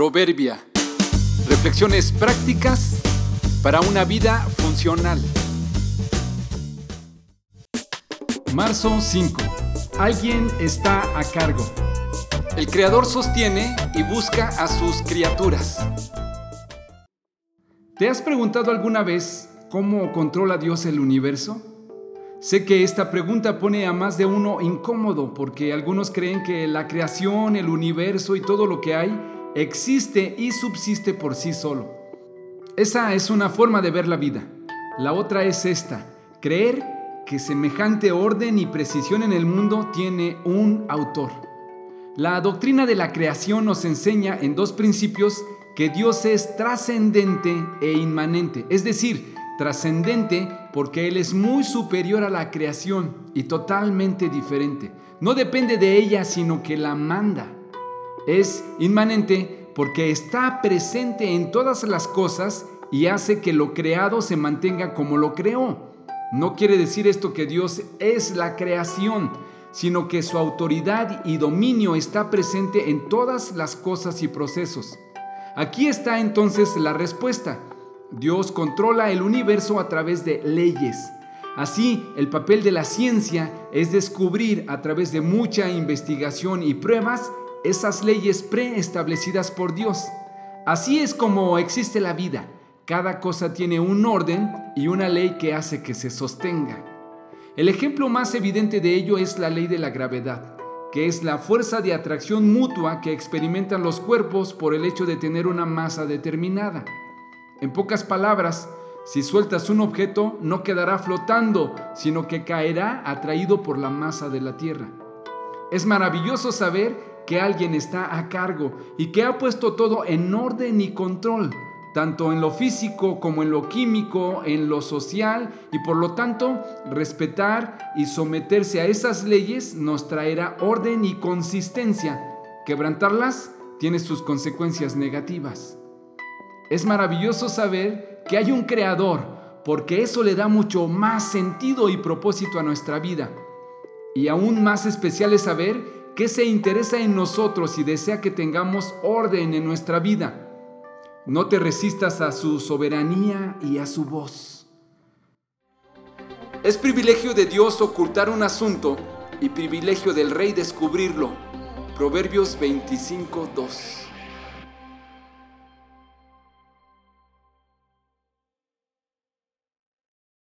Proverbia. Reflexiones prácticas para una vida funcional. Marzo 5. Alguien está a cargo. El Creador sostiene y busca a sus criaturas. ¿Te has preguntado alguna vez cómo controla Dios el universo? Sé que esta pregunta pone a más de uno incómodo porque algunos creen que la creación, el universo y todo lo que hay existe y subsiste por sí solo. Esa es una forma de ver la vida. La otra es esta, creer que semejante orden y precisión en el mundo tiene un autor. La doctrina de la creación nos enseña en dos principios que Dios es trascendente e inmanente, es decir, trascendente porque Él es muy superior a la creación y totalmente diferente. No depende de ella, sino que la manda. Es inmanente porque está presente en todas las cosas y hace que lo creado se mantenga como lo creó. No quiere decir esto que Dios es la creación, sino que su autoridad y dominio está presente en todas las cosas y procesos. Aquí está entonces la respuesta. Dios controla el universo a través de leyes. Así, el papel de la ciencia es descubrir a través de mucha investigación y pruebas esas leyes preestablecidas por Dios. Así es como existe la vida. Cada cosa tiene un orden y una ley que hace que se sostenga. El ejemplo más evidente de ello es la ley de la gravedad, que es la fuerza de atracción mutua que experimentan los cuerpos por el hecho de tener una masa determinada. En pocas palabras, si sueltas un objeto no quedará flotando, sino que caerá atraído por la masa de la Tierra. Es maravilloso saber que alguien está a cargo y que ha puesto todo en orden y control, tanto en lo físico como en lo químico, en lo social, y por lo tanto respetar y someterse a esas leyes nos traerá orden y consistencia. Quebrantarlas tiene sus consecuencias negativas. Es maravilloso saber que hay un creador, porque eso le da mucho más sentido y propósito a nuestra vida. Y aún más especial es saber que se interesa en nosotros y desea que tengamos orden en nuestra vida. No te resistas a su soberanía y a su voz. Es privilegio de Dios ocultar un asunto y privilegio del rey descubrirlo. Proverbios 25.2